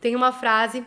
tem uma frase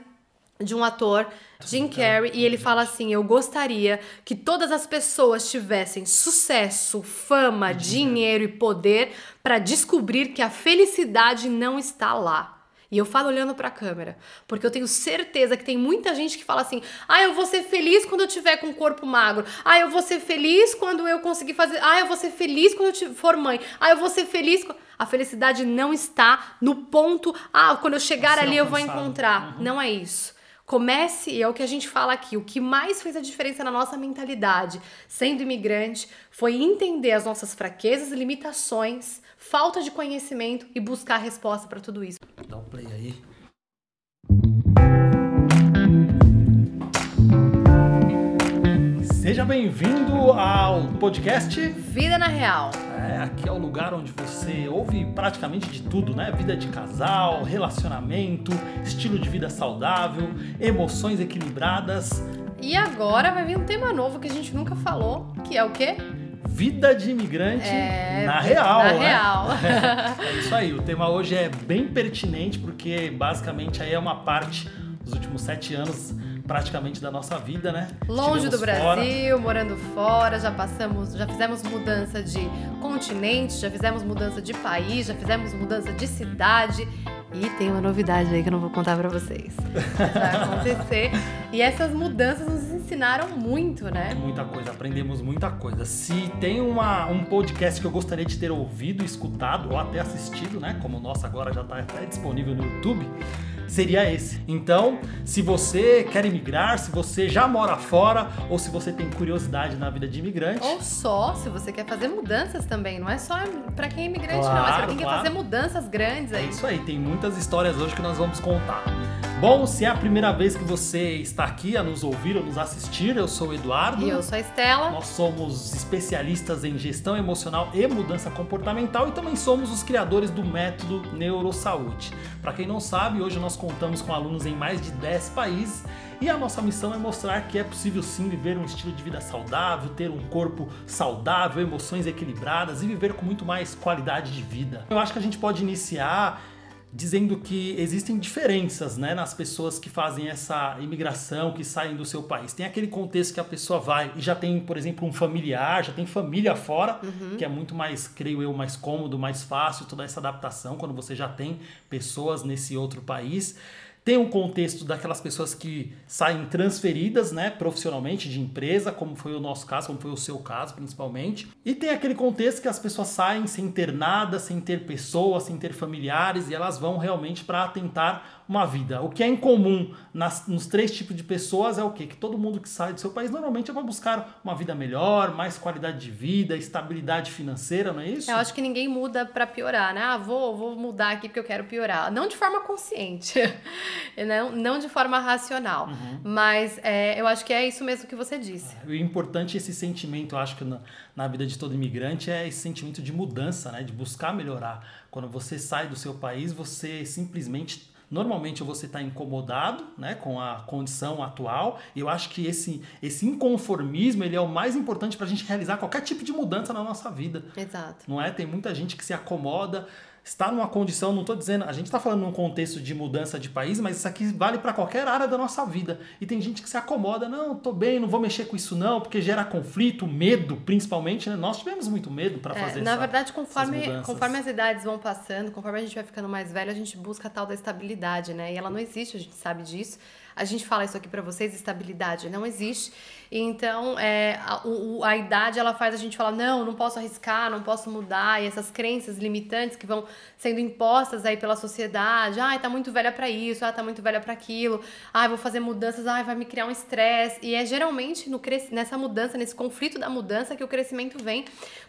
de um ator, Jim Carrey, e ele fala assim: Eu gostaria que todas as pessoas tivessem sucesso, fama, dinheiro. e poder para descobrir que a felicidade não está lá. E eu falo olhando para a câmera, porque eu tenho certeza que tem muita gente que fala assim: "Ah, eu vou ser feliz quando eu tiver com um corpo magro. Ah, eu vou ser feliz quando eu conseguir fazer. Ah, eu vou ser feliz quando eu for mãe. Ah, eu vou ser feliz a felicidade não está no ponto, ah, quando eu chegar ali eu vou encontrar. Uhum. Não é isso. Comece, e é o que a gente fala aqui, o que mais fez a diferença na nossa mentalidade, sendo imigrante, foi entender as nossas fraquezas e limitações, falta de conhecimento e buscar resposta para tudo isso. Dá um play aí. Seja bem-vindo ao podcast Vida na Real. É, aqui é o lugar onde você ouve praticamente de tudo, né? Vida de casal, relacionamento, estilo de vida saudável, emoções equilibradas. E agora vai vir um tema novo que a gente nunca falou, que é o quê? Vida de imigrante é, na real. Na né? real. É, é isso aí. O tema hoje é bem pertinente porque basicamente aí é uma parte dos últimos sete anos praticamente da nossa vida, né? Longe do Brasil, fora. morando fora, já passamos, já fizemos mudança de continente, já fizemos mudança de país, já fizemos mudança de cidade. E tem uma novidade aí que eu não vou contar para vocês. Vai acontecer. e essas mudanças nos ensinaram muito, né? Muita coisa, aprendemos muita coisa. Se tem uma, um podcast que eu gostaria de ter ouvido, escutado ou até assistido, né? Como o nosso agora já está até disponível no YouTube seria esse. Então, se você quer imigrar, se você já mora fora ou se você tem curiosidade na vida de imigrante. Ou só se você quer fazer mudanças também, não é só para quem é imigrante, claro, não, é para quem claro. quer fazer mudanças grandes aí. É isso aí, tem muitas histórias hoje que nós vamos contar. Bom, se é a primeira vez que você está aqui a nos ouvir ou nos assistir, eu sou o Eduardo. E eu sou a Estela. Nós somos especialistas em gestão emocional e mudança comportamental e também somos os criadores do método Neurosaúde. Para quem não sabe, hoje nós contamos com alunos em mais de 10 países e a nossa missão é mostrar que é possível sim viver um estilo de vida saudável, ter um corpo saudável, emoções equilibradas e viver com muito mais qualidade de vida. Eu acho que a gente pode iniciar dizendo que existem diferenças né, nas pessoas que fazem essa imigração, que saem do seu país. Tem aquele contexto que a pessoa vai e já tem, por exemplo, um familiar, já tem família fora, uhum. que é muito mais, creio eu, mais cômodo, mais fácil toda essa adaptação quando você já tem pessoas nesse outro país. Tem um contexto daquelas pessoas que saem transferidas, né, profissionalmente de empresa, como foi o nosso caso, como foi o seu caso, principalmente. E tem aquele contexto que as pessoas saem sem ter nada, sem ter pessoas, sem ter familiares e elas vão realmente para tentar uma vida. O que é incomum nas, nos três tipos de pessoas é o quê? Que todo mundo que sai do seu país normalmente é para buscar uma vida melhor, mais qualidade de vida, estabilidade financeira, não é isso? Eu acho que ninguém muda para piorar, né? Ah, vou, vou mudar aqui porque eu quero piorar. Não de forma consciente, não, não de forma racional. Uhum. Mas é, eu acho que é isso mesmo que você disse. O importante é esse sentimento, eu acho que na, na vida de todo imigrante, é esse sentimento de mudança, né? De buscar melhorar. Quando você sai do seu país, você simplesmente Normalmente você está incomodado né, com a condição atual. Eu acho que esse, esse inconformismo ele é o mais importante para a gente realizar qualquer tipo de mudança na nossa vida. Exato. Não é? Tem muita gente que se acomoda está numa condição, não estou dizendo, a gente está falando num contexto de mudança de país, mas isso aqui vale para qualquer área da nossa vida. E tem gente que se acomoda, não, estou bem, não vou mexer com isso não, porque gera conflito, medo, principalmente, né? Nós tivemos muito medo para é, fazer Na essa, verdade, conforme, conforme as idades vão passando, conforme a gente vai ficando mais velho, a gente busca a tal da estabilidade, né? E ela não existe, a gente sabe disso. A gente fala isso aqui para vocês, estabilidade não existe. Então, é, a, o, a idade ela faz a gente falar: não, não posso arriscar, não posso mudar. E essas crenças limitantes que vão sendo impostas aí pela sociedade: ai, tá muito velha para isso, ah, tá muito velha para aquilo, ai, vou fazer mudanças, ai, vai me criar um estresse. E é geralmente no nessa mudança, nesse conflito da mudança que o crescimento vem,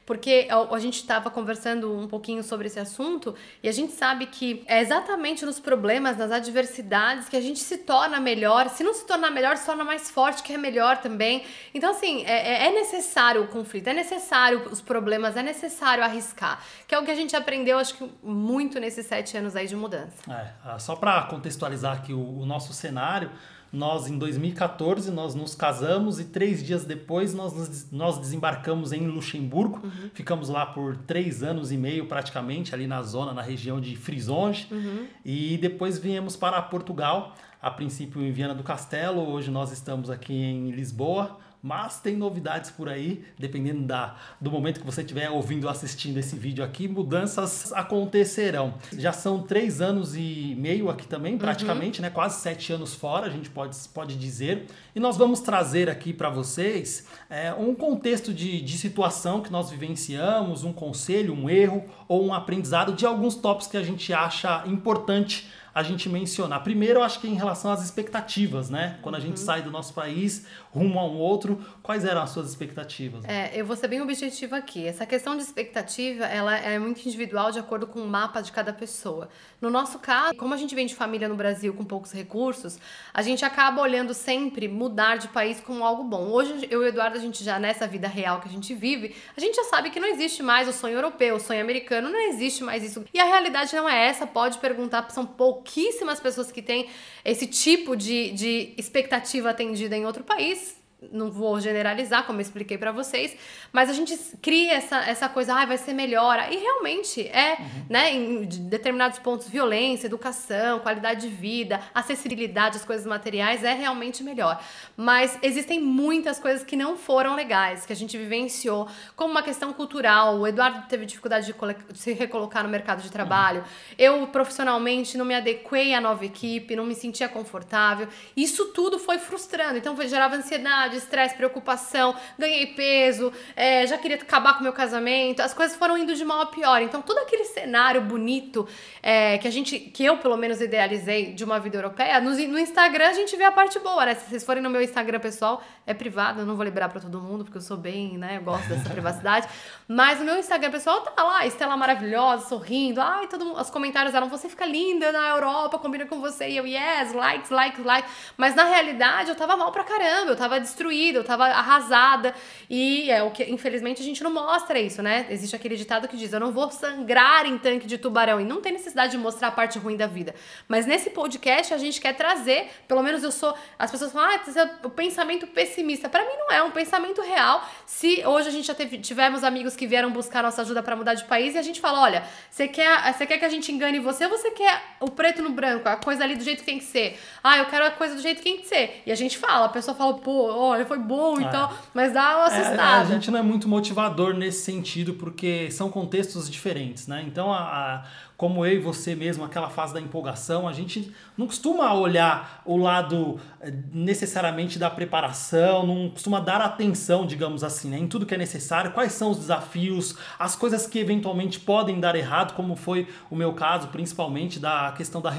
porque a, a gente estava conversando um pouquinho sobre esse assunto e a gente sabe que é exatamente nos problemas, nas adversidades que a gente se torna melhor. Se não se tornar melhor, se torna mais forte, que é melhor também também. Então, assim, é, é, é necessário o conflito, é necessário os problemas, é necessário arriscar. Que é o que a gente aprendeu, acho que muito nesses sete anos aí de mudança. É, ah, só para contextualizar aqui o, o nosso cenário, Nós, em 2014, nós nos casamos e três dias depois nós, nós desembarcamos em Luxemburgo. Uhum. Ficamos lá por três anos e meio, praticamente, ali na zona, na região de Frisonge. Uhum. E depois viemos para Portugal, a princípio em Viana do Castelo. Hoje nós estamos aqui em Lisboa mas tem novidades por aí, dependendo da, do momento que você estiver ouvindo ou assistindo esse vídeo aqui, mudanças acontecerão. Já são três anos e meio aqui também, praticamente, uhum. né? Quase sete anos fora, a gente pode, pode dizer. E nós vamos trazer aqui para vocês é, um contexto de, de situação que nós vivenciamos, um conselho, um erro ou um aprendizado de alguns tópicos que a gente acha importante a gente mencionar. Primeiro, eu acho que em relação às expectativas, né? Quando a gente uhum. sai do nosso país rumo a um outro, quais eram as suas expectativas? É, eu vou ser bem objetiva aqui. Essa questão de expectativa, ela é muito individual de acordo com o mapa de cada pessoa. No nosso caso, como a gente vem de família no Brasil com poucos recursos, a gente acaba olhando sempre mudar de país como algo bom. Hoje, eu e o Eduardo, a gente já nessa vida real que a gente vive, a gente já sabe que não existe mais o sonho europeu, o sonho americano, não existe mais isso. E a realidade não é essa, pode perguntar, são pouquíssimas pessoas que têm esse tipo de, de expectativa atendida em outro país não vou generalizar, como eu expliquei para vocês, mas a gente cria essa, essa coisa, ah, vai ser melhor. E realmente é, uhum. né, em determinados pontos, violência, educação, qualidade de vida, acessibilidade às coisas materiais é realmente melhor. Mas existem muitas coisas que não foram legais, que a gente vivenciou, como uma questão cultural. O Eduardo teve dificuldade de, de se recolocar no mercado de trabalho. Uhum. Eu, profissionalmente, não me adequei à nova equipe, não me sentia confortável. Isso tudo foi frustrando. Então, gerava ansiedade ansiedade, estresse, preocupação, ganhei peso, é, já queria acabar com meu casamento, as coisas foram indo de mal a pior. Então, todo aquele cenário bonito é, que a gente, que eu pelo menos idealizei de uma vida europeia, no, no Instagram a gente vê a parte boa, né? Se vocês forem no meu Instagram pessoal, é privado, eu não vou liberar para todo mundo, porque eu sou bem, né? Eu gosto dessa privacidade. Mas no meu Instagram pessoal tá lá, Estela maravilhosa, sorrindo. Ai, todo mundo, os comentários eram, você fica linda na Europa, combina com você. E eu, yes, likes, likes, likes. Mas na realidade eu tava mal pra caramba, eu tava destruída, eu tava arrasada. E é o que, infelizmente, a gente não mostra isso, né? Existe aquele ditado que diz: eu não vou sangrar em tanque de tubarão. E não tem necessidade de mostrar a parte ruim da vida. Mas nesse podcast a gente quer trazer, pelo menos eu sou. As pessoas falam, ah, é o pensamento pessimista pessimista. Para mim não é, é um pensamento real. Se hoje a gente já teve, tivemos amigos que vieram buscar nossa ajuda para mudar de país e a gente fala, olha, você quer, você quer que a gente engane você ou você quer o preto no branco, a coisa ali do jeito que tem que ser? Ah, eu quero a coisa do jeito que tem que ser. E a gente fala, a pessoa fala, pô, olha, foi bom, é. então, mas dá uma assustada. É, a gente não é muito motivador nesse sentido porque são contextos diferentes, né? Então a, a como eu e você mesmo, aquela fase da empolgação, a gente não costuma olhar o lado eh, necessariamente da preparação, não costuma dar atenção, digamos assim, né, em tudo que é necessário, quais são os desafios, as coisas que eventualmente podem dar errado, como foi o meu caso, principalmente da questão da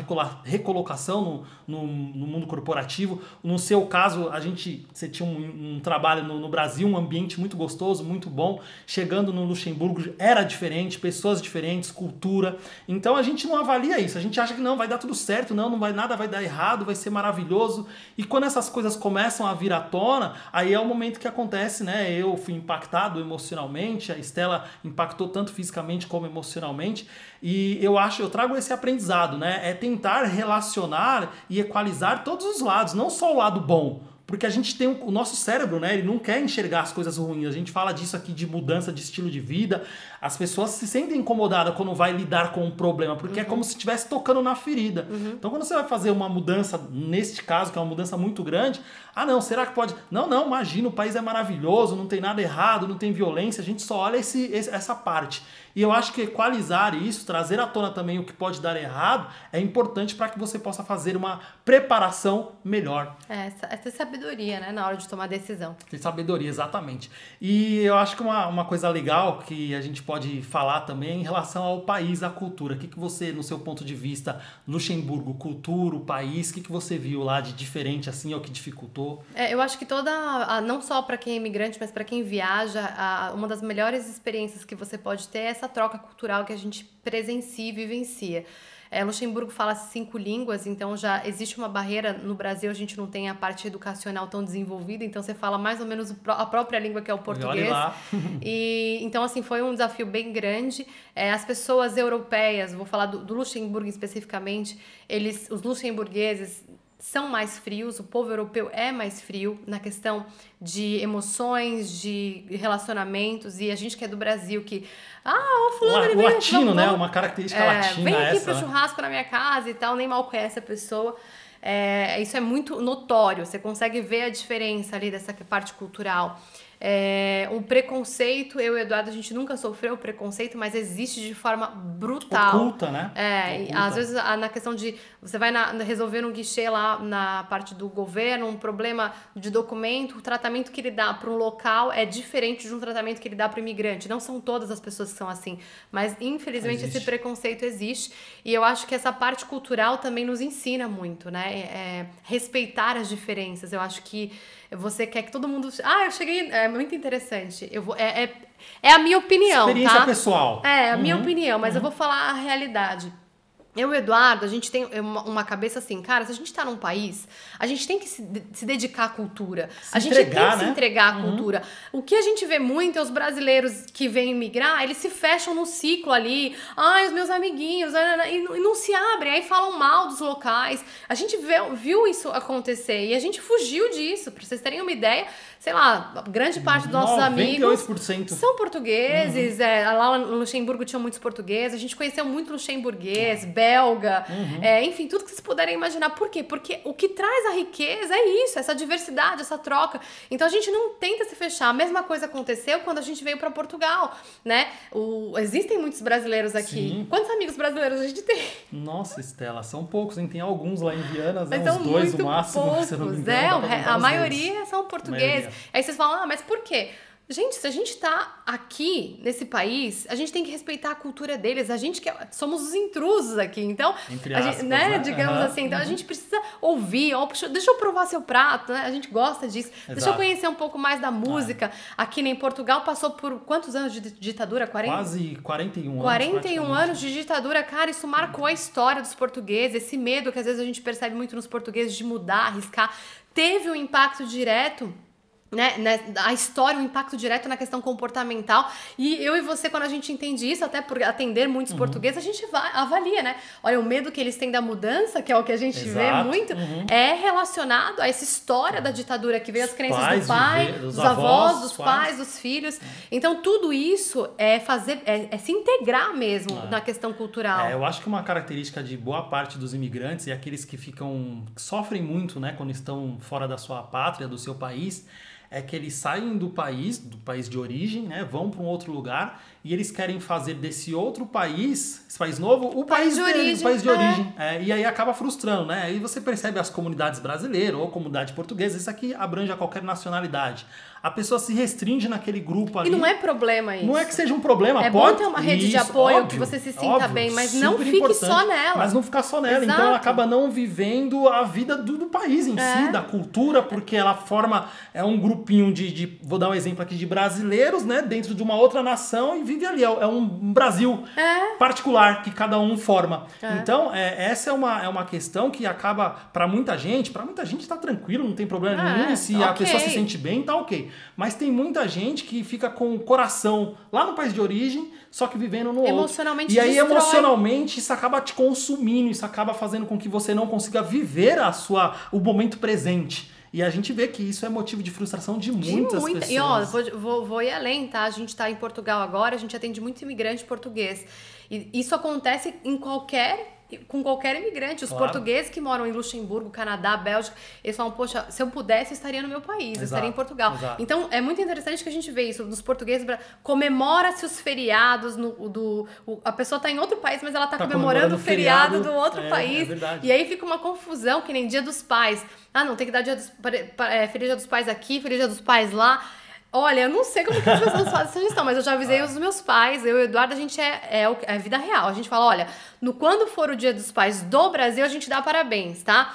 recolocação no, no, no mundo corporativo. No seu caso, a gente, você tinha um, um trabalho no, no Brasil, um ambiente muito gostoso, muito bom, chegando no Luxemburgo era diferente, pessoas diferentes, cultura. Então a gente não avalia isso, a gente acha que não, vai dar tudo certo, não, não vai nada, vai dar errado, vai ser maravilhoso. E quando essas coisas começam a vir à tona, aí é o momento que acontece, né? Eu fui impactado emocionalmente, a Estela impactou tanto fisicamente como emocionalmente. E eu acho, eu trago esse aprendizado, né? É tentar relacionar e equalizar todos os lados, não só o lado bom porque a gente tem o nosso cérebro, né? Ele não quer enxergar as coisas ruins. A gente fala disso aqui de mudança de estilo de vida. As pessoas se sentem incomodadas quando vai lidar com um problema, porque é uhum. é como se estivesse tocando na ferida. Uhum. Então, quando você vai fazer uma mudança, neste caso, que é uma mudança muito grande, ah, não, será que pode? Não, não, imagina, o país é maravilhoso, não tem nada errado, não tem violência, a gente só olha esse, essa parte. E eu acho que equalizar isso, trazer à tona também o que pode dar errado, é importante para que você possa fazer uma preparação melhor. É, essa, essa sabedoria, né, na hora de tomar decisão. Tem sabedoria, exatamente. E eu acho que uma, uma coisa legal que a gente pode falar também em relação ao país, à cultura. O que, que você, no seu ponto de vista, Luxemburgo, cultura, o país, o que, que você viu lá de diferente, assim, ou que dificultou? É, eu acho que toda, não só para quem é imigrante, mas para quem viaja, uma das melhores experiências que você pode ter é essa troca cultural que a gente presencia e vivencia. É, Luxemburgo fala cinco línguas, então já existe uma barreira. No Brasil, a gente não tem a parte educacional tão desenvolvida, então você fala mais ou menos a própria língua que é o português. e então, assim, foi um desafio bem grande. É, as pessoas europeias, vou falar do, do Luxemburgo especificamente, eles, os luxemburgueses são mais frios, o povo europeu é mais frio na questão de emoções, de relacionamentos, e a gente que é do Brasil, que. Ah, o fulano, ele vem, latino, vamos, né? Uma característica é, latina. Vem aqui essa, pro né? churrasco na minha casa e tal, nem mal conhece a pessoa. É, isso é muito notório, você consegue ver a diferença ali dessa parte cultural. É, um preconceito, eu e o Eduardo, a gente nunca sofreu preconceito, mas existe de forma brutal. Oculta, né? É, Oculta. às vezes na questão de você vai na, resolver um guichê lá na parte do governo, um problema de documento, o tratamento que ele dá para um local é diferente de um tratamento que ele dá para o imigrante. Não são todas as pessoas que são assim, mas infelizmente existe. esse preconceito existe e eu acho que essa parte cultural também nos ensina muito, né? É, é respeitar as diferenças. Eu acho que você quer que todo mundo. Ah, eu cheguei. É muito interessante. Eu vou, é, é, é a minha opinião. Experiência tá? pessoal. É, a minha uhum. opinião, mas uhum. eu vou falar a realidade. Eu e o Eduardo, a gente tem uma, cabeça assim, cara, se a gente tá num país, a gente tem que se, se dedicar à cultura. Se a gente entregar, tem que né? se entregar à uhum. cultura. O que a gente vê muito é os brasileiros que vêm migrar, eles se fecham no ciclo ali. Ai, os meus amiguinhos, e não se abrem, aí falam mal dos locais. A gente viu isso acontecer e a gente fugiu disso. Pra vocês terem uma ideia, sei lá, grande parte dos nossos 98% amigos são portugueses. Uhum. É, lá no Luxemburgo tinham muitos portugueses. A gente conheceu muito luxemburguês, uhum. belga, uhum. é, enfim, tudo que vocês puderem imaginar. Por quê? Porque o que traz a riqueza é isso, essa diversidade, essa troca. Então a gente não tenta se fechar. A mesma coisa aconteceu quando a gente veio para Portugal, né? O, existem muitos brasileiros aqui. Sim. Quantos amigos brasileiros a gente tem? Nossa, Estela, são poucos, hein? Tem alguns lá em Viana, né? uns dois no máximo. Poucos, se não me engano, é, a maioria são portugueses. Aí vocês falam, ah, mas por quê? Gente, se a gente tá aqui nesse país, a gente tem que respeitar a cultura deles. A gente que é, somos os intrusos aqui, então, Entre aspas, gente, né, né? digamos uhum, assim, então uhum. a gente precisa ouvir, ó, deixa eu provar seu prato, né? A gente gosta disso. Exato. Deixa eu conhecer um pouco mais da música. É. Aqui em Portugal passou por quantos anos de ditadura? 40? Quase 41 anos. 41 anos de ditadura, cara, isso marcou a história dos portugueses, esse medo que às vezes a gente percebe muito nos portugueses de mudar, arriscar, teve um impacto direto né, né, a história, o impacto direto na questão comportamental. E eu e você, quando a gente entende isso, até por atender muitos uhum. portugueses, a gente vai, avalia, né? Olha, o medo que eles têm da mudança, que é o que a gente Exato. vê muito, uhum. é relacionado a essa história da ditadura que veio as crenças pais do pai, viver, dos, dos, avós, dos pais, pais dos filhos. Então, tudo isso é fazer, é, é se integrar mesmo é. na questão cultural. É, eu acho que uma característica de boa parte dos imigrantes e aqueles que ficam, que sofrem muito, né, quando estão fora da sua pátria, do seu país, é que eles saem do país, do país de origem, né, vão para um outro lugar e eles querem fazer desse outro país, esse país novo, o, país, país, de origem, o país de é. origem. É, e aí acaba frustrando, né? Aí você percebe as comunidades brasileiras ou comunidade portuguesa, isso aqui abrange a qualquer nacionalidade a pessoa se restringe naquele grupo ali. E não é problema isso. Não é que seja um problema, é pode. bom ter uma rede isso, de apoio óbvio, que você se sinta óbvio, bem, mas não fique só nela. Mas não ficar só nela. Exato. Então ela acaba não vivendo a vida do, do país em é. si, da cultura, porque ela forma é um grupinho de, de, vou dar um exemplo aqui de brasileiros, né, dentro de uma outra nação e vive ali. É, é um Brasil é. particular que cada um forma. É. Então é, essa é uma, é uma questão que acaba para muita gente, para muita gente tá tranquilo, não tem problema é, nenhum. Se okay. a pessoa se sente bem, tá ok. Mas tem muita gente que fica com o coração lá no país de origem, só que vivendo no emocionalmente outro. E aí, destrói. emocionalmente, isso acaba te consumindo, isso acaba fazendo com que você não consiga viver a sua, o momento presente. E a gente vê que isso é motivo de frustração de muitas de muita. pessoas. E ó, vou, vou, vou ir além, tá? A gente está em Portugal agora, a gente atende muito imigrante português. E isso acontece em qualquer com qualquer imigrante. Os claro. portugueses que moram em Luxemburgo, Canadá, Bélgica, eles falam, poxa, se eu pudesse, eu estaria no meu país, Exato. eu estaria em Portugal. Exato. Então, é muito interessante que a gente vê isso dos portugueses. Comemora-se os feriados, no, do, o, a pessoa está em outro país, mas ela está tá comemorando, o feriado, feriado, do outro é, país. É e aí fica uma confusão, que nem dia dos pais. Ah, não, tem que dar dia dos, é, feliz dia dos pais aqui, feliz dia dos pais lá. Olha, eu não sei como que as pessoas fazem essa gestão, mas eu já avisei os meus pais, eu e o Eduardo, a gente é, é, é vida real. A gente fala, olha, no quando for o dia dos pais do Brasil, a gente dá parabéns, tá?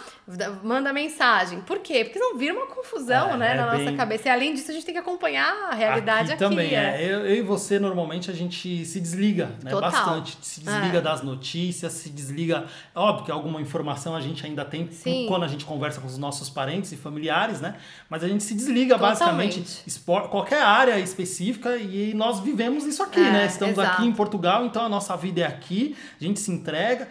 manda mensagem. Por quê? Porque não vira uma confusão, é, né, é na bem... nossa cabeça. E além disso, a gente tem que acompanhar a realidade aqui. aqui também, é. é. Eu, eu, e você, normalmente, a gente se desliga, né? Total. Bastante. Se desliga é. das notícias, se desliga... Óbvio que alguma informação a gente ainda tem Sim. quando a gente conversa com os nossos parentes e familiares, né? Mas a gente se desliga, Totalmente. basicamente, espor, qualquer área específica e nós vivemos isso aqui, é, né? Estamos exato. aqui em Portugal, então a nossa vida é aqui. A gente se entrega,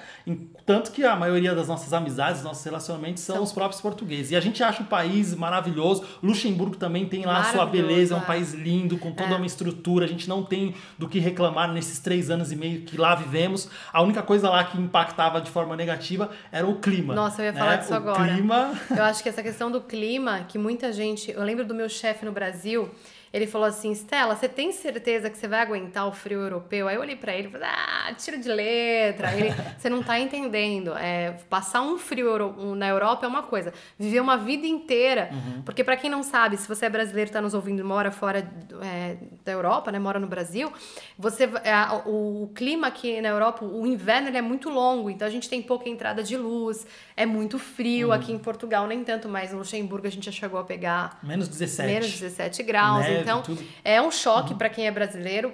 tanto que a maioria das nossas amizades, nossos relacionamentos são, são, os próprios portugueses. E a gente acha um país maravilhoso. Luxemburgo também tem lá a sua beleza, é um é. país lindo, com toda é. uma estrutura. A gente não tem do que reclamar nesses três anos e meio que lá vivemos. A única coisa lá que impactava de forma negativa era o clima. Nossa, eu ia falar né? disso o agora. Clima... Eu acho que essa questão do clima, que muita gente. Eu lembro do meu chefe no Brasil. Ele falou assim: Stella, você tem certeza que você vai aguentar o frio europeu? Aí eu olhei para ele e falei: ah, tiro de letra. Ele, você não tá entendendo. É, passar um frio na Europa é uma coisa, viver uma vida inteira. Uhum. Porque, para quem não sabe, se você é brasileiro, tá nos ouvindo, mora fora é, da Europa, né, mora no Brasil, você é, o, o, clima aqui na Europa, o inverno ele é muito longo, então a gente tem pouca entrada de luz, é muito frio. Uhum. Aqui em Portugal, nem tanto, mas no Luxemburgo a gente já chegou a pegar. Menos 17. Menos 17 graus. Neve então, tudo. é um choque uhum. para quem é brasileiro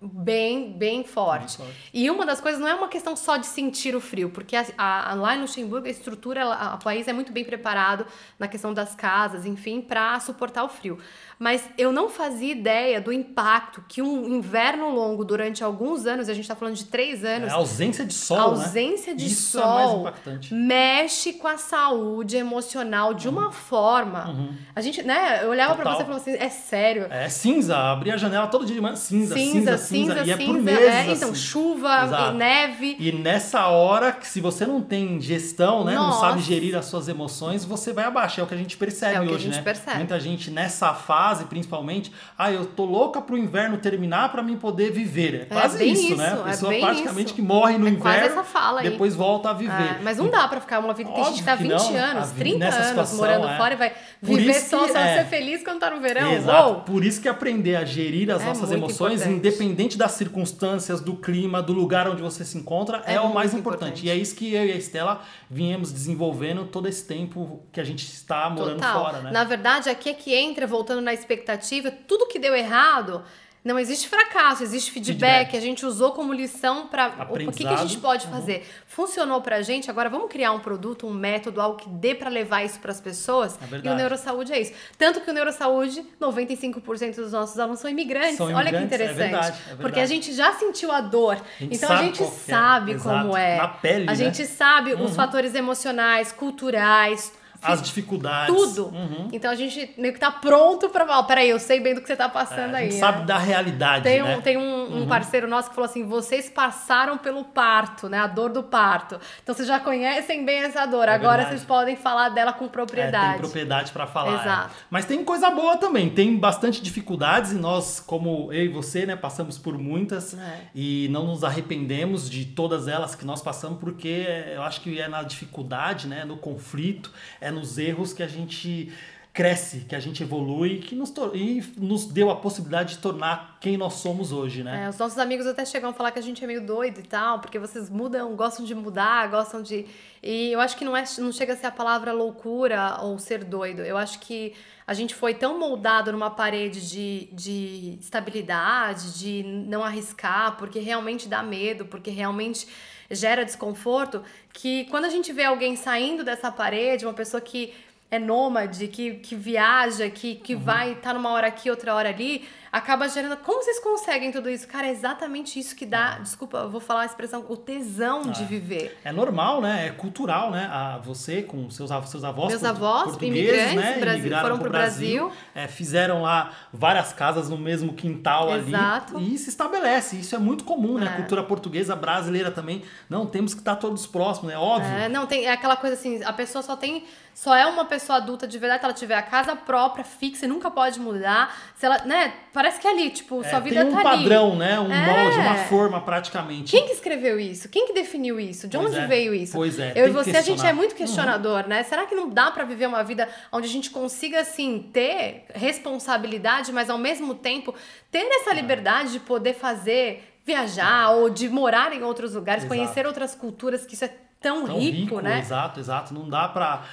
bem, bem forte. bem forte. E uma das coisas não é uma questão só de sentir o frio, porque a, a, lá em Luxemburgo a estrutura, o país é muito bem preparado na questão das casas, enfim, para suportar o frio mas eu não fazia ideia do impacto que um inverno longo durante alguns anos, a gente está falando de três anos. É, a ausência de sol. A né? ausência né? de Isso sol é mexe com a saúde emocional de uma uhum. forma. Uhum. A gente, né? Eu olhava para você e falava assim: é sério. É cinza, abria a janela todo dia de manhã, cinza, cinza, cinza, cinza. cinza e é por meses. É, então, assim. chuva, neve. E nessa hora, que se você não tem gestão, né? Nossa. Não sabe gerir as suas emoções, você vai abaixo. É o que a gente percebe é hoje, a gente né? Percebe. Muita gente nessa fase fase, principalmente, ah, eu tô louca pro inverno terminar para mim poder viver. É, é quase é isso, isso, né? A é pessoa é praticamente isso. que morre no é inverno, depois volta a viver. É, mas não dá para ficar uma vida. Tem gente que tá 20 não, anos, 30 anos situação, morando é. fora e vai viver só, só ser feliz quando tá no verão. Exato. Uou. Por isso que aprender a gerir as nossas emoções, importante. independente das circunstâncias, do clima, do lugar onde você se encontra, é, o mais importante. importante. E é isso que eu e a Estela viemos desenvolvendo todo esse tempo que a gente está morando Total. fora, né? Na verdade, aqui é que entra, voltando na expectativa, tudo que deu errado não existe fracasso, existe feedback. feedback. A gente usou como lição para o que, que, a gente pode uhum. fazer. Funcionou para a gente, agora vamos criar um produto, um método, algo que dê para levar isso para as pessoas. É e o Neurosaúde é isso. Tanto que o Neurosaúde, 95% dos nossos alunos são imigrantes. São imigrantes Olha que interessante. É verdade, é verdade. Porque a gente já sentiu a dor. A então a gente sabe, é. como é. Na pele, a né? gente sabe uhum. os fatores emocionais, culturais, as dificuldades. Tudo. Uhum. Então a gente meio que tá pronto pra falar, peraí, eu sei bem do que você tá passando é, aí. A gente né? sabe da realidade, tem né? Um, tem um, uhum. um, parceiro nosso que falou assim, vocês passaram pelo parto, né? A dor do parto. Então vocês já conhecem bem essa dor. É Agora verdade. vocês podem falar dela com propriedade. É, tem propriedade para falar. É. Exato. É. Mas tem coisa boa também. Tem bastante dificuldades e nós, como eu e você, né, passamos por muitas é. e não nos arrependemos de todas elas que nós passamos, porque eu acho que é na dificuldade, né, no conflito, nos erros que a gente cresce, que a gente evolui que nos e nos deu a possibilidade de tornar quem nós somos hoje, né? É, os nossos amigos até chegam a falar que a gente é meio doido e tal, porque vocês mudam, gostam de mudar, gostam de. E eu acho que não, é, não chega a ser a palavra loucura ou ser doido. Eu acho que a gente foi tão moldado numa parede de, de estabilidade, de não arriscar, porque realmente dá medo, porque realmente gera desconforto, que quando a gente vê alguém saindo dessa parede, uma pessoa que é nômade, que, que viaja, que, que uhum. vai estar tá numa hora aqui, outra hora ali, acaba gerando. Como vocês conseguem tudo isso? Cara, é exatamente isso que dá. É. Desculpa, eu vou falar a expressão, o tesão de é. viver. É normal, né? É cultural, né? A, você com seus, seus avós. Meus avós, portugueses, né? Brasil, foram para o Brasil. Brasil. É, fizeram lá várias casas no mesmo quintal Exato. ali. E se estabelece. Isso é muito comum, né? A é. cultura portuguesa, brasileira também. Não, temos que estar todos próximos, é óbvio. É, não, tem é aquela coisa assim, a pessoa só tem. Só é uma pessoa adulta de verdade se ela tiver a casa própria, fixa e nunca pode mudar. Se ela, né? Parece que é ali, tipo, é, sua vida tem um tá padrão, ali. né? Um é. molde, uma forma praticamente. Quem que escreveu isso? Quem que definiu isso? De pois onde é. veio isso? Pois é. Eu e você, a gente é muito questionador, uhum. né? Será que não dá para viver uma vida onde a gente consiga, assim, ter responsabilidade, mas ao mesmo tempo ter essa é. liberdade de poder fazer, viajar ou de morar em outros lugares, Exato. conhecer outras culturas, que isso é tão, tão rico, rico, né? Exato, exato. Não dá pra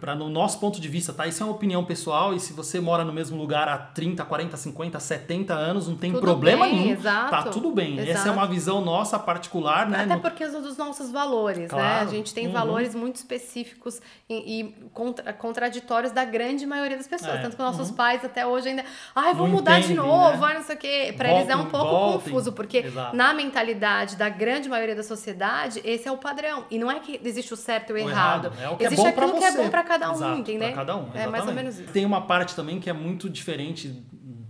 para no nosso ponto de vista, tá? Isso é uma opinião pessoal e se você mora no mesmo lugar há 30, 40, 50, 70 anos, não tem tudo problema bem, nenhum. Exato, tá tudo bem. Exato. Essa é uma visão nossa particular, né? Até no... porque são dos nossos valores, claro. né? A gente tem uhum. valores muito específicos e, e contra, contraditórios da grande maioria das pessoas. É. Tanto que nossos uhum. pais até hoje ainda, ai, vou não mudar entendem, de novo, né? ai, não sei o quê. Pra eles é um pouco voltem. confuso, porque Exato. na mentalidade da grande maioria da sociedade, esse é o padrão. E não é que existe o certo e o, O errado. É o que existe é bom pra aquilo que é bom pra cada um, Exato, entendeu? Pra cada um, É mais ou exatamente. menos isso. Tem uma parte também que é muito diferente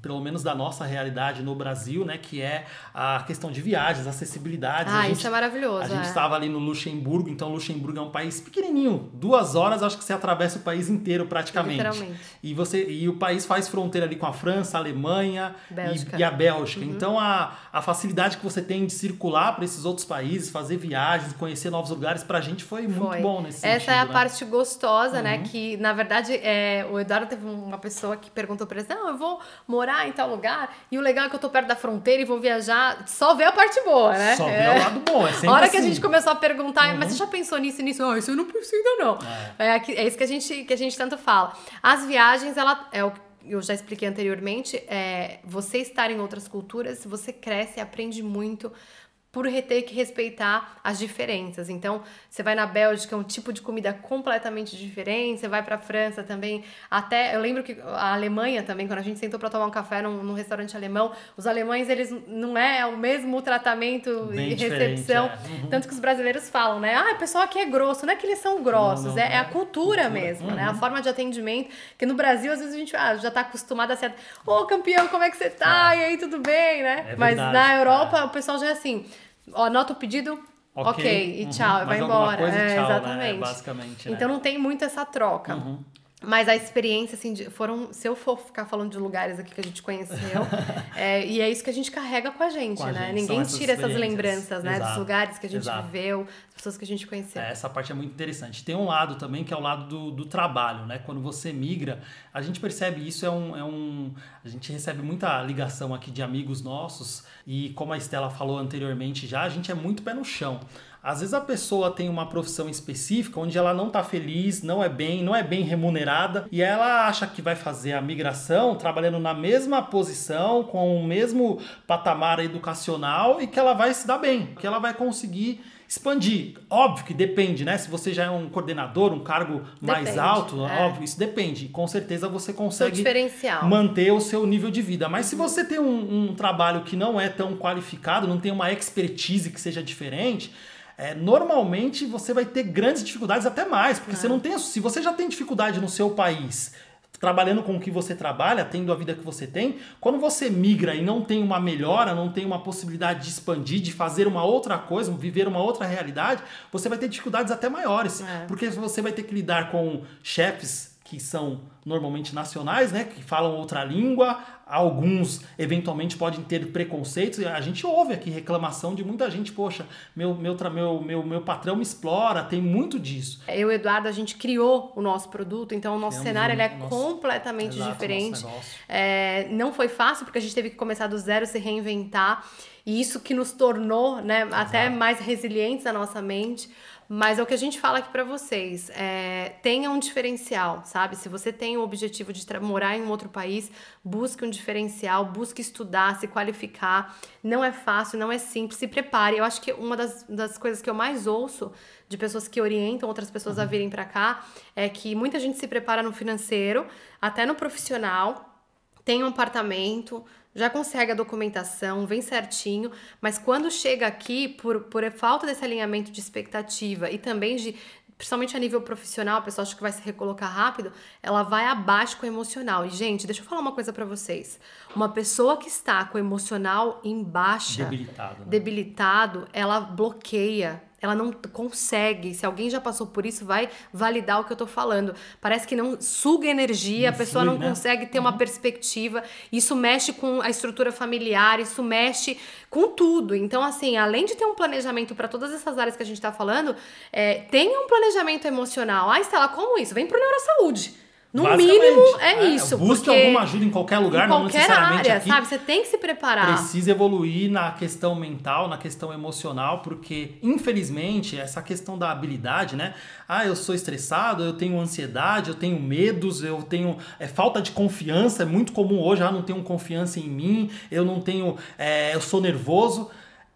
pelo menos da nossa realidade no Brasil, né, que é a questão de viagens, acessibilidade. Ah, a gente, isso é maravilhoso. A gente é. estava ali no Luxemburgo, então Luxemburgo é um país pequenininho, duas horas acho que você atravessa o país inteiro praticamente. Literalmente. E você e o país faz fronteira ali com a França, a Alemanha. E, e a Bélgica. Uhum. Então a, a facilidade que você tem de circular para esses outros países, fazer viagens, conhecer novos lugares, pra gente foi, muito Foi. bom nesse Essa sentido. é a né? parte gostosa, né? Uhum. Que, na verdade, é, o Eduardo teve uma pessoa que perguntou pra ele, não, eu vou morar em tal lugar, e o legal é que eu tô perto da fronteira e vou viajar, só ver a parte boa, né? Só é. o lado bom, é sempre A hora que a assim. gente começou a perguntar, Uhum. mas você já pensou nisso e nisso? Ah, isso eu não pensei ainda não. É. aqui- é isso que a, gente, que a gente tanto fala. As viagens, ela é o que eu já expliquei anteriormente, é você estar em outras culturas, você cresce e aprende muito por ter que respeitar as diferenças. Então, você vai na Bélgica, é um tipo de comida completamente diferente, você vai pra França também, até, eu lembro que a Alemanha também, quando a gente sentou pra tomar um café num, num restaurante alemão, os alemães, eles não é o mesmo tratamento Bem e recepção, é. Uhum. tanto que os brasileiros falam, né, ah, o pessoal aqui é grosso, não é que eles são grossos, Não, não, é, é a é cultura, cultura. mesmo, né, a Uhum. forma de atendimento, que no Brasil, às vezes a gente ah, já tá acostumado a ser, ô campeão, como é que você tá? E aí, tudo bem, né? É Mas verdade, na Europa, é. o pessoal já é assim, ó, anota o pedido, ok, e uhum. tchau, e vai embora. e é, tchau, né? exatamente. Basicamente, né? Então não tem muito essa troca. Uhum. Mas a experiência, assim, de- foram. Se eu for ficar falando de lugares aqui que a gente conheceu, é, e é isso que a gente carrega com a gente, Com a né? gente, Ninguém essas tira essas lembranças, né? Dos Exato, lugares que a gente exato. viveu, das pessoas que a gente conheceu. É, essa parte é muito interessante. Tem um lado também que é o lado do, do trabalho, né? Quando você migra, a gente percebe isso, é um, é um. A gente recebe muita ligação aqui de amigos nossos, e como a Estela falou anteriormente já, a gente é muito pé no chão. Às vezes a pessoa tem uma profissão específica onde ela não está feliz, não é bem, não é bem remunerada, e ela acha que vai fazer a migração trabalhando na mesma posição, com o mesmo patamar educacional e que ela vai se dar bem, que ela vai conseguir expandir. Óbvio que depende, né? Se você já é um coordenador, um cargo mais Depende, alto, é. óbvio, isso depende. Com certeza você consegue manter o seu nível de vida. Mas se você tem um, um trabalho que não é tão qualificado, não tem uma expertise que seja diferente, é, normalmente você vai ter grandes dificuldades, até mais, porque você não tem. Se você já tem dificuldade no seu país. Trabalhando com o que você trabalha, tendo a vida que você tem, quando você migra e não tem uma melhora, não tem uma possibilidade de expandir, de fazer uma outra coisa, viver uma outra realidade, você vai ter dificuldades até maiores. É. Porque você vai ter que lidar com chefes que são normalmente nacionais, né, que falam outra língua, alguns eventualmente podem ter preconceitos, e a gente ouve aqui reclamação de muita gente, poxa, meu, meu, meu, meu, meu patrão me explora, tem muito disso. Eu e o Eduardo, a gente criou o nosso produto, então o nosso Temos cenário um- ele é nosso- completamente Exato, diferente. É, não foi fácil, porque a gente teve que começar do zero, se reinventar. E isso que nos tornou né, até mais resilientes na nossa mente. Mas é o que a gente fala aqui pra vocês. É, tenha um diferencial, sabe? Se você tem o objetivo de morar em um outro país, busque um diferencial, busque estudar, se qualificar. Não é fácil, não é simples. Se prepare. Eu acho que uma das, das coisas que eu mais ouço de pessoas que orientam outras pessoas a virem pra cá é que muita gente se prepara no financeiro, até no profissional, tem um apartamento, já consegue a documentação, vem certinho, mas quando chega aqui, por, por falta desse alinhamento de expectativa e também de. Principalmente a nível profissional, a pessoa acha que vai se recolocar rápido, ela vai abaixo com o emocional. E, gente, deixa eu falar uma coisa pra vocês. Uma pessoa que está com o emocional em baixa, Debilitado. Né? debilitado, ela bloqueia. Ela não consegue. Se alguém já passou por isso, vai validar o que eu tô falando. Parece que não suga energia, Não a pessoa não né? consegue ter uma perspectiva. Isso mexe com a estrutura familiar, isso mexe com tudo. Então, assim, além de ter um planejamento para todas essas áreas que a gente tá falando, é, tenha um planejamento emocional. Ah, Estela, como isso? Vem pro neurosaúde. No mínimo é, é isso. Busque alguma ajuda em qualquer lugar, em não necessariamente área, aqui. sabe? Você tem que se preparar. Precisa evoluir na questão mental, na questão emocional, porque infelizmente essa questão da habilidade, né? Ah, eu sou estressado, eu tenho ansiedade, eu tenho medos, eu tenho é, falta de confiança, é muito comum hoje, ah, não tenho confiança em mim, eu não tenho, é, eu sou nervoso.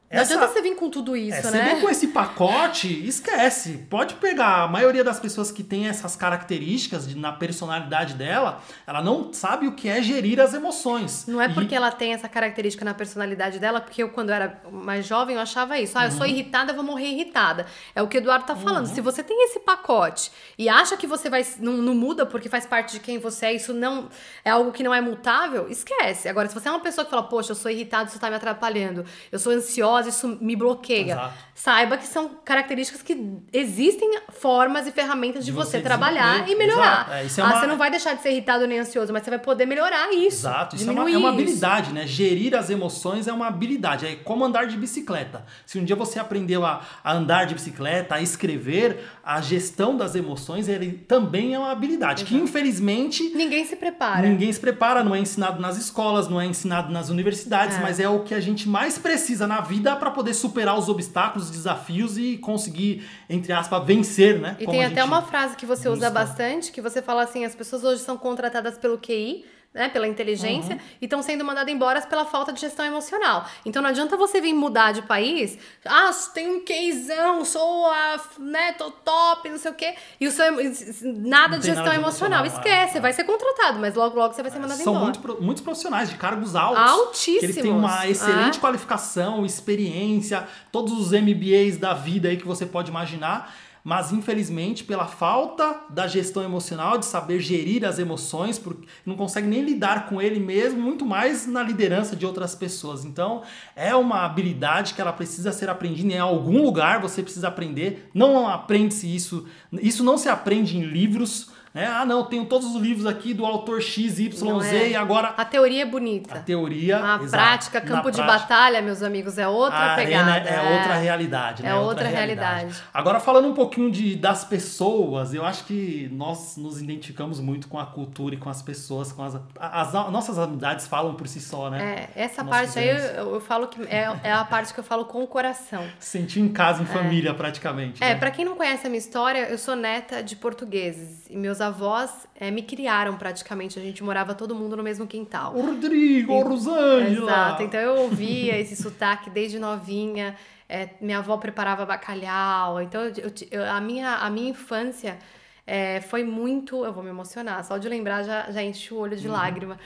Não Essa, adianta você vir com tudo isso, é, né? Você vem com esse pacote, esquece. Pode pegar. A maioria das pessoas que tem essas características de, na personalidade dela, ela não sabe o que é gerir as emoções. Não é porque e... ela tem essa característica na personalidade dela, porque eu, quando era mais jovem, eu achava isso. Ah, eu uhum. sou irritada, eu vou morrer irritada. É o que o Eduardo tá falando. Uhum. Se você tem esse pacote e acha que você vai. Não, não muda porque faz parte de quem você é, isso não é algo que não é mutável, esquece. Agora, se você é uma pessoa que fala, poxa, eu sou irritado, isso tá me atrapalhando, eu sou ansiosa isso me bloqueia. Exato. Saiba que são características que existem formas e ferramentas de, de você, você trabalhar e melhorar. É, é ah, uma... Você não vai deixar de ser irritado nem ansioso, mas você vai poder melhorar isso. Exato, isso é uma, é uma, habilidade, né? Gerir as emoções é uma habilidade. É como andar de bicicleta. Se um dia você aprendeu a, a andar de bicicleta, a escrever, a gestão das emoções ele também é uma habilidade. Exato. Que infelizmente. Ninguém se prepara. Ninguém se prepara, não é ensinado nas escolas, não é ensinado nas universidades, é. mas é o que a gente mais precisa na vida para poder superar os obstáculos, os desafios e conseguir, entre aspas, vencer, né? E tem até uma frase que você busca. usa bastante, que você fala assim, as pessoas hoje são contratadas pelo QI, né, pela inteligência, uhum. e estão sendo mandadas embora pela falta de gestão emocional. Então não adianta você vir mudar de país, ah, tem um queizão, sou a, né, tô top, não sei o quê, e o seu, nada de gestão nada de emocional. emocional. Esquece, é, vai ser contratado, mas logo logo você vai ser mandado São embora. São muito, muitos profissionais de cargos altos. Altíssimos. Que eles têm uma excelente é. qualificação, experiência, todos os MBAs da vida aí que você pode imaginar mas infelizmente pela falta da gestão emocional, de saber gerir as emoções, porque não consegue nem lidar com ele mesmo, muito mais na liderança de outras pessoas. Então, é uma habilidade que ela precisa ser aprendida em algum lugar, você precisa aprender. Não aprende-se isso, isso não se aprende em livros, né? Ah, não, tenho todos os livros aqui do autor X, Y, Z é. e agora. A teoria é bonita. A teoria. A exato. prática, campo Na de prática, batalha, meus amigos, é outra a pegada. É, é, outra realidade, né? É outra, outra realidade. realidade. Agora, falando um pouquinho de, das pessoas, eu acho que nós nos identificamos muito com a cultura e com as pessoas, com as, as, as nossas amizades falam por si só, né? É, essa nós parte aí eu, eu, falo que é, é a parte que eu falo com o coração. Sentir em casa, em é. família, praticamente. É, né? para quem não conhece a minha história, eu sou neta de portugueses e meus avós é, me criaram praticamente. A gente morava todo mundo no mesmo quintal. Rodrigo, e, Rosângela! Exato. Então eu ouvia esse sotaque desde novinha. É, minha avó preparava bacalhau. Então eu, eu, a, minha, a minha infância é, foi muito. Eu vou me emocionar. Só de lembrar já, já enche o olho de uhum. lágrima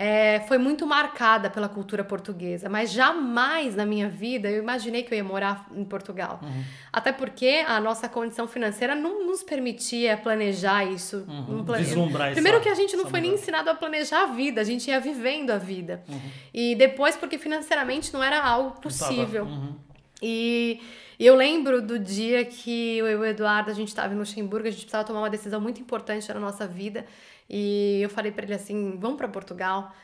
é, foi muito marcada pela cultura portuguesa, mas jamais na minha vida eu imaginei que eu ia morar em Portugal. Uhum. Até porque a nossa condição financeira não nos permitia planejar isso. Uhum. Plane... Vislumbrar Primeiro que a gente não foi nem ensinado a planejar a vida, a gente ia vivendo a vida. Uhum. E depois porque financeiramente não era algo possível. Uhum. E... E eu lembro do dia que eu e o Eduardo, a gente estava em Luxemburgo, a gente precisava tomar uma decisão muito importante na nossa vida. E eu falei para ele assim: vamos para Portugal.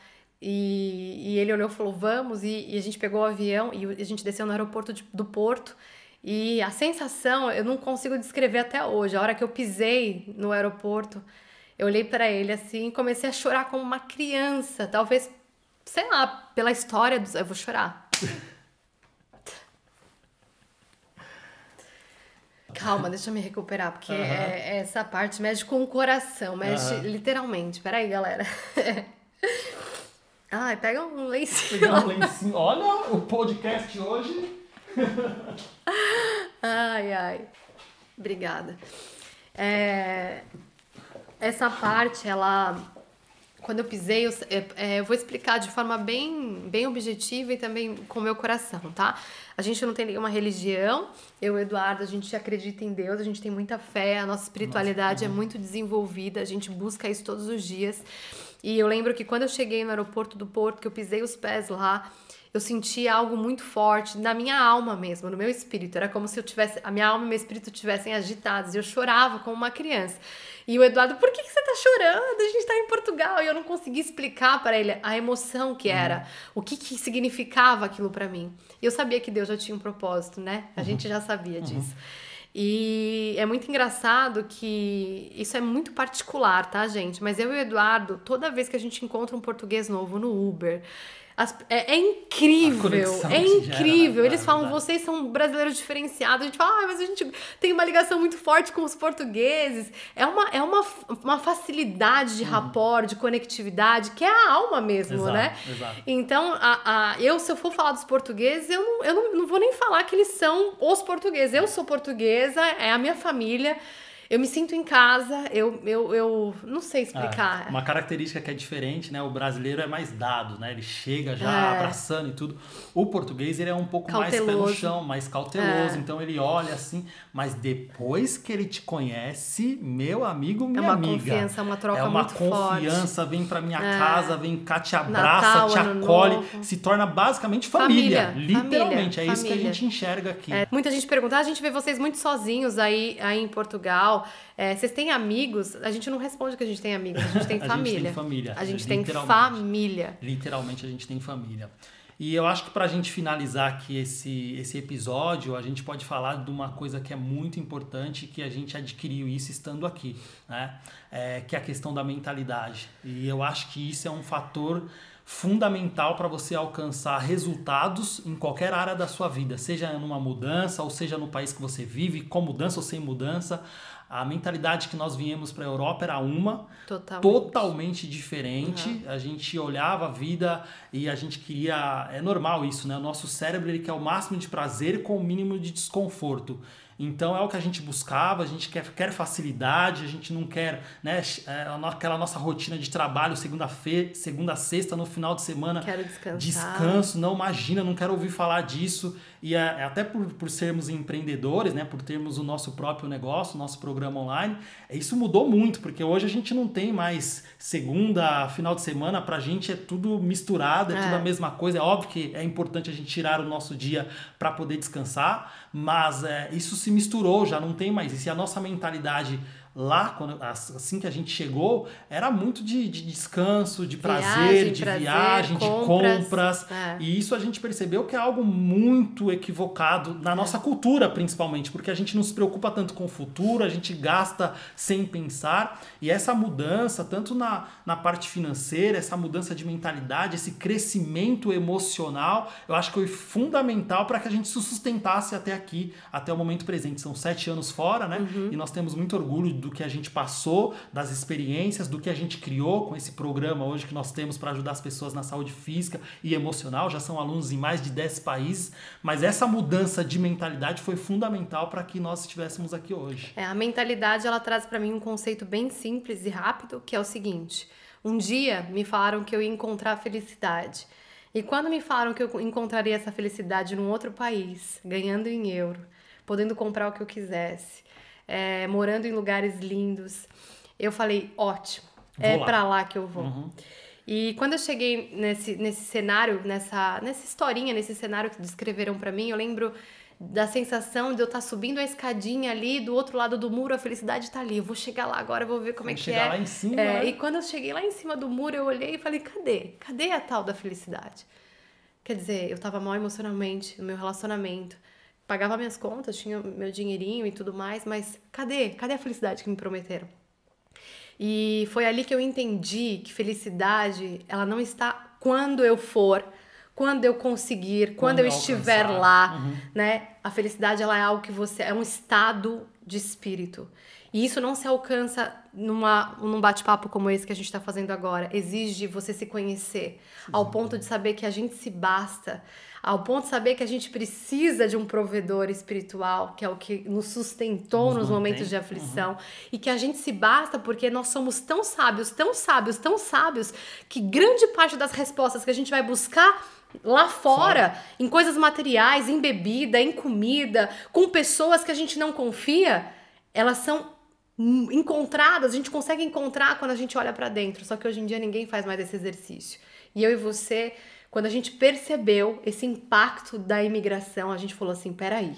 E, e, ele olhou e falou: vamos. E, e, a gente pegou o avião e a gente desceu no aeroporto de, do Porto. E a sensação, eu não consigo descrever até hoje. A hora que eu pisei no aeroporto, eu olhei para ele assim e comecei a chorar como uma criança. Talvez, sei lá, pela história dos. Eu vou chorar. Calma, deixa eu me recuperar, porque uhum. é, essa parte mexe com o coração, mexe uhum. literalmente. Peraí, galera. Ai, pega um lencinho. Pega um lencinho. Olha o podcast hoje. ai, ai. Obrigada. É, essa parte, ela quando eu pisei, eu, é, é, eu, vou explicar de forma bem, bem objetiva e também com o meu coração, tá? A gente não tem nenhuma religião, eu e o Eduardo, a gente acredita em Deus, a gente tem muita fé, a nossa espiritualidade nossa, é muito desenvolvida, a gente busca isso todos os dias. E eu lembro que quando eu cheguei no aeroporto do Porto, que eu pisei os pés lá, eu senti algo muito forte na minha alma mesmo, no meu espírito. Era como se eu tivesse, a minha alma e meu espírito tivessem agitados. E eu chorava como uma criança. E o Eduardo, por que, que você tá chorando? A gente tá em Portugal. E eu não consegui explicar para ele a emoção que era, uhum. o que, que significava aquilo para mim. E eu sabia que Deus já tinha um propósito, né? A uhum. gente já sabia uhum. E é muito engraçado que isso é muito particular, tá, gente? Mas eu e o Eduardo, toda vez que a gente encontra um português novo no Uber, as, é, é, incrível, é incrível. Gera? Eles falam, vocês são brasileiros diferenciados. A gente fala, ah, mas a gente tem uma ligação muito forte com os portugueses. É uma, é uma, uma facilidade de uhum. rapport, de conectividade, que é a alma mesmo, exato, né? Exato. Então, a, a, eu, se eu for falar dos portugueses, eu, não, eu não, não vou nem falar que eles são os portugueses. Eu sou portuguesa, é a minha família. Eu me sinto em casa, eu, eu, eu não sei explicar. É, uma característica que é diferente, né? O brasileiro é mais dado, né? Ele chega já é. abraçando e tudo. O português, ele é um pouco cauteloso. mais pé no chão, mais cauteloso. É. Então ele olha assim, mas depois que ele te conhece, meu amigo, minha amiga. É uma amiga, confiança, uma troca muito forte. É uma confiança, vem pra minha é. casa, vem cá, te abraça, Natal, te acolhe. Se torna basicamente família. família literalmente, família, é isso família. que a gente enxerga aqui. É, muita gente pergunta, ah, a gente vê vocês muito sozinhos aí, aí em Portugal é, vocês têm amigos? A gente não responde que a gente tem amigos, a gente tem a família. Gente tem família. A gente tem família. Literalmente a gente tem família. E eu acho que para a gente finalizar aqui esse, esse episódio, a gente pode falar de uma coisa que é muito importante, que a gente adquiriu isso estando aqui, né? É, que é a questão da mentalidade. E eu acho que isso é um fator fundamental para você alcançar resultados em qualquer área da sua vida, seja numa mudança ou seja no país que você vive, com mudança ou sem mudança. A mentalidade que nós viemos para a Europa era uma, totalmente, totalmente diferente. Uhum. A gente olhava a vida e a gente queria. É normal isso, né? O nosso cérebro ele quer o máximo de prazer com o mínimo de desconforto. Então é o que a gente buscava, a gente quer, quer facilidade, a gente não quer né, é, aquela nossa rotina de trabalho segunda-feira, segunda sexta, no final de semana. Quero descansar. Descanso, não imagina, não quero ouvir falar disso. E é, é, até por, por sermos empreendedores, né, por termos o nosso próprio negócio, o nosso programa online, isso mudou muito, porque hoje a gente não tem mais segunda, final de semana, pra gente é tudo misturado, é, é. tudo a mesma coisa. É óbvio que é importante a gente tirar o nosso dia para poder descansar, mas é, isso se misturou, já não tem mais isso. E a nossa mentalidade lá, quando, assim que a gente chegou, era muito de, de descanso, de prazer, viagem, de prazer, viagem, compras, de compras. É. E isso a gente percebeu que é algo muito equivocado na nossa é. cultura, principalmente, porque a gente não se preocupa tanto com o futuro, a gente gasta sem pensar. E essa mudança, tanto na, na parte financeira, essa mudança de mentalidade, esse crescimento emocional, eu acho que foi fundamental para que a gente se sustentasse até aqui, até o momento presente. São sete anos fora, né? Uhum. E nós temos muito orgulho do que a gente passou, das experiências, do que a gente criou com esse programa hoje que nós temos para ajudar as pessoas na saúde física e emocional. Já são alunos em mais de 10 países, mas essa mudança de mentalidade foi fundamental para que nós estivéssemos aqui hoje. É, a mentalidade ela traz para mim um conceito bem simples e rápido, que é o seguinte: um dia me falaram que eu ia encontrar felicidade. E quando me falaram que eu encontraria essa felicidade num outro país, ganhando em euro, podendo comprar o que eu quisesse, é, morando em lugares lindos. Eu falei, ótimo, vou é para lá que eu vou. Uhum. E quando eu cheguei nesse, nesse cenário, nessa, nessa historinha, nesse cenário que descreveram para mim, eu lembro da sensação de eu estar tá subindo a escadinha ali, do outro lado do muro, a felicidade está ali. Eu vou chegar lá agora, vou ver como é que chegar é. lá em cima. É, né? E quando eu cheguei lá em cima do muro, eu olhei e falei: cadê? Cadê a tal da felicidade? Quer dizer, eu estava mal emocionalmente no meu relacionamento pagava minhas contas, tinha meu dinheirinho e tudo mais, mas cadê? Cadê a felicidade que me prometeram? E foi ali que eu entendi que felicidade, ela não está quando eu for, quando eu conseguir, quando, quando eu estiver alcançar. lá, uhum. né? A felicidade ela é algo que você é um estado de espírito. E isso não se alcança numa, num bate-papo como esse que a gente está fazendo agora. Exige você se conhecer, ao ponto de saber que a gente se basta, ao ponto de saber que a gente precisa de um provedor espiritual, que é o que nos sustentou nos, nos momentos de aflição, uhum. e que a gente se basta porque nós somos tão sábios, tão sábios, tão sábios, que grande parte das respostas que a gente vai buscar lá fora, Fora. em coisas materiais, em bebida, em comida, com pessoas que a gente não confia, elas são encontradas, a gente consegue encontrar quando a gente olha para dentro. Só que hoje em dia ninguém faz mais esse exercício. E eu e você quando a gente percebeu esse impacto da imigração, a gente falou assim: peraí,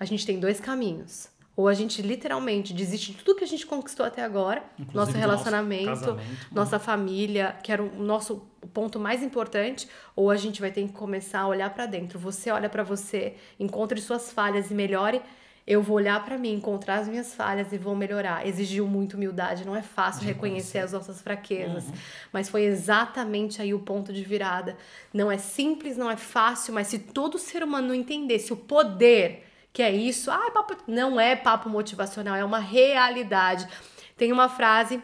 a gente tem dois caminhos. Ou a gente literalmente desiste de tudo que a gente conquistou até agora, Inclusive nosso relacionamento, nosso nossa família, que era o nosso ponto mais importante, ou a gente vai ter que começar a olhar para dentro. Você olha para você, encontre suas falhas e melhore eu vou olhar para mim, encontrar as minhas falhas e vou melhorar. Exigiu muito humildade, não é fácil reconhecer as nossas fraquezas, uhum. mas foi exatamente aí o ponto de virada. Não é simples, não é fácil, mas se todo ser humano entendesse o poder que é isso, ah, é papo, não é papo motivacional, é uma realidade. Tem uma frase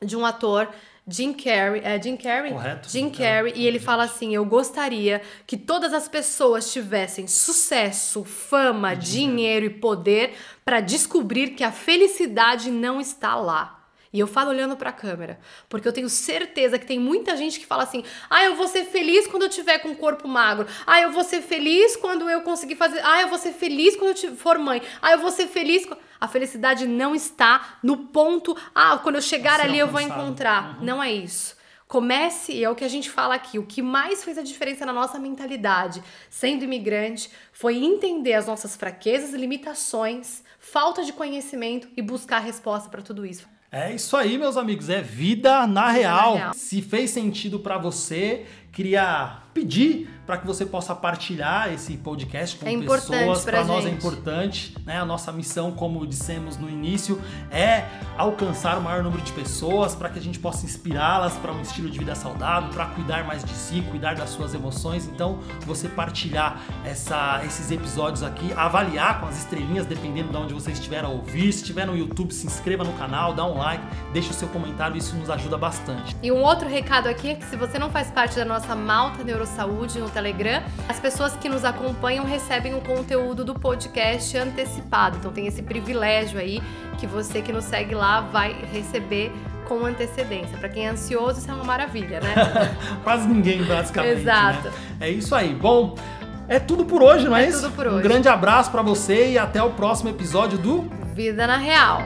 de um ator Jim Carrey, é Jim Carrey? Correto. Jim Carrey, é, e ele fala assim: Eu gostaria que todas as pessoas tivessem sucesso, fama, dinheiro e poder para descobrir que a felicidade não está lá. E eu falo olhando para a câmera, porque eu tenho certeza que tem muita gente que fala assim: "Ah, eu vou ser feliz quando eu tiver com um corpo magro. Ah, eu vou ser feliz quando eu conseguir fazer. Ah, eu vou ser feliz quando eu for mãe. Ah, eu vou ser feliz a felicidade não está no ponto, ah, quando eu chegar ali eu vou encontrar. Uhum. Não é isso. Comece, e é o que a gente fala aqui, o que mais fez a diferença na nossa mentalidade, sendo imigrante, foi entender as nossas fraquezas, limitações, falta de conhecimento e buscar resposta para tudo isso. É isso aí, meus amigos, é vida na, real. na real. Se fez sentido para você, queria pedir para que você possa partilhar esse podcast com é pessoas. Para nós é importante, né? A nossa missão, como dissemos no início, é alcançar o maior número de pessoas para que a gente possa inspirá-las para um estilo de vida saudável, para cuidar mais de si, cuidar das suas emoções. Então, você partilhar essa, esses episódios aqui, avaliar com as estrelinhas, dependendo de onde você estiver a ouvir. Se estiver no YouTube, se inscreva no canal, dá um like, deixe o seu comentário, isso nos ajuda bastante. E um outro recado aqui é que se você não faz parte da nossa Malta Neurosaúde no Telegram, as pessoas que nos acompanham recebem o conteúdo do podcast antecipado. Então tem esse privilégio aí que você que nos segue lá vai receber com antecedência. Para quem é ansioso, isso é uma maravilha, né? Quase ninguém, basicamente. Né? Exato. Né? É isso aí. Bom, é tudo por hoje, não é, é isso? Tudo por hoje. Um grande abraço para você e até o próximo episódio do Vida na Real.